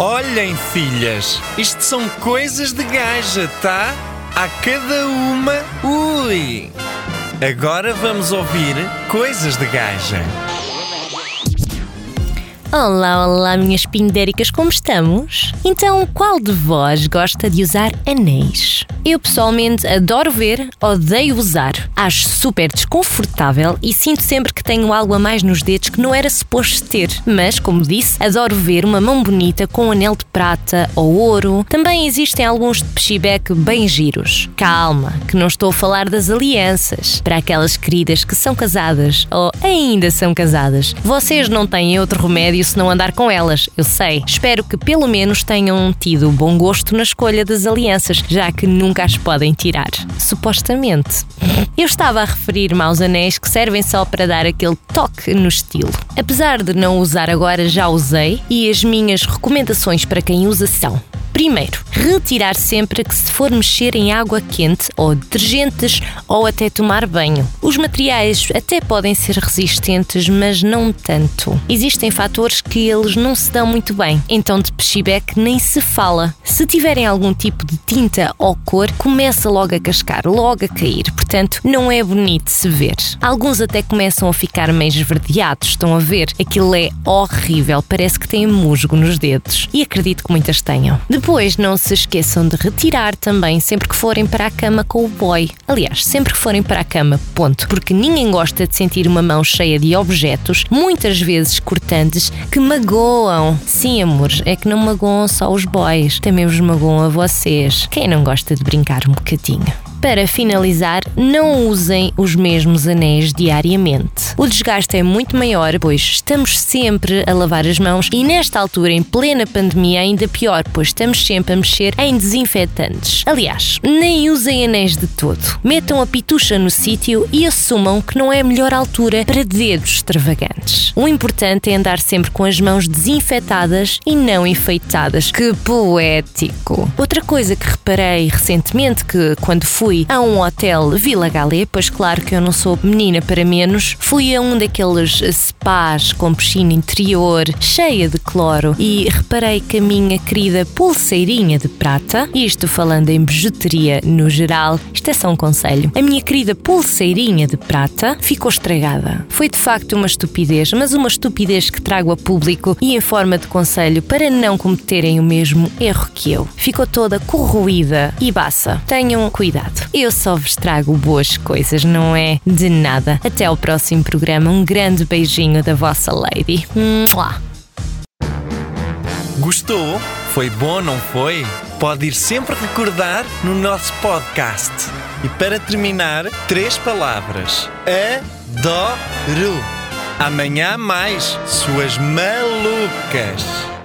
Olhem, filhas, isto são coisas de gaja, tá? A cada uma, ui! Agora vamos ouvir coisas de gaja. Olá, olá, minhas pindéricas, como estamos? Então, qual de vós gosta de usar anéis? Eu pessoalmente adoro ver, odeio usar. Acho super desconfortável e sinto sempre que tenho algo a mais nos dedos que não era suposto ter. Mas, como disse, adoro ver uma mão bonita com um anel de prata ou ouro. Também existem alguns de peixebeck bem giros. Calma, que não estou a falar das alianças. Para aquelas queridas que são casadas ou ainda são casadas. Vocês não têm outro remédio se não andar com elas, eu sei. Espero que pelo menos tenham tido bom gosto na escolha das alianças, já que nunca as podem tirar. Supostamente. Eu estava a referir-me aos anéis que servem só para dar aquele toque no estilo. Apesar de não usar agora, já usei e as minhas recomendações para quem usa são Primeiro, retirar sempre que se for mexer em água quente ou detergentes ou até tomar banho. Os materiais até podem ser resistentes, mas não tanto. Existem fatores que eles não se dão muito bem, então de peixebeck nem se fala. Se tiverem algum tipo de tinta ou cor, começa logo a cascar, logo a cair, portanto não é bonito se ver. Alguns até começam a ficar meio esverdeados, estão a ver? Aquilo é horrível, parece que tem musgo nos dedos. E acredito que muitas tenham. Não se esqueçam de retirar também sempre que forem para a cama com o boy. Aliás, sempre que forem para a cama, ponto. Porque ninguém gosta de sentir uma mão cheia de objetos, muitas vezes cortantes, que magoam. Sim, amores, é que não magoam só os boys, também os magoam a vocês. Quem não gosta de brincar um bocadinho? Para finalizar, não usem os mesmos anéis diariamente. O desgaste é muito maior, pois estamos sempre a lavar as mãos e nesta altura, em plena pandemia, ainda pior, pois estamos sempre a mexer em desinfetantes. Aliás, nem usem anéis de todo. Metam a pitucha no sítio e assumam que não é a melhor altura para dedos extravagantes. O importante é andar sempre com as mãos desinfetadas e não enfeitadas. Que poético! Outra coisa que reparei recentemente que quando fui fui a um hotel Vila Galé, pois claro que eu não sou menina para menos, fui a um daqueles spas com piscina interior, cheia de cloro, e reparei que a minha querida pulseirinha de prata, isto falando em bijuteria no geral, isto é só um conselho, a minha querida pulseirinha de prata ficou estragada. Foi de facto uma estupidez, mas uma estupidez que trago a público e em forma de conselho para não cometerem o mesmo erro que eu. Ficou toda corroída e baça. Tenham cuidado. Eu só vos trago boas coisas, não é? De nada. Até ao próximo programa. Um grande beijinho da vossa Lady. Mua. Gostou? Foi bom, não foi? Pode ir sempre recordar no nosso podcast. E para terminar, três palavras: adoro. Amanhã mais, suas malucas.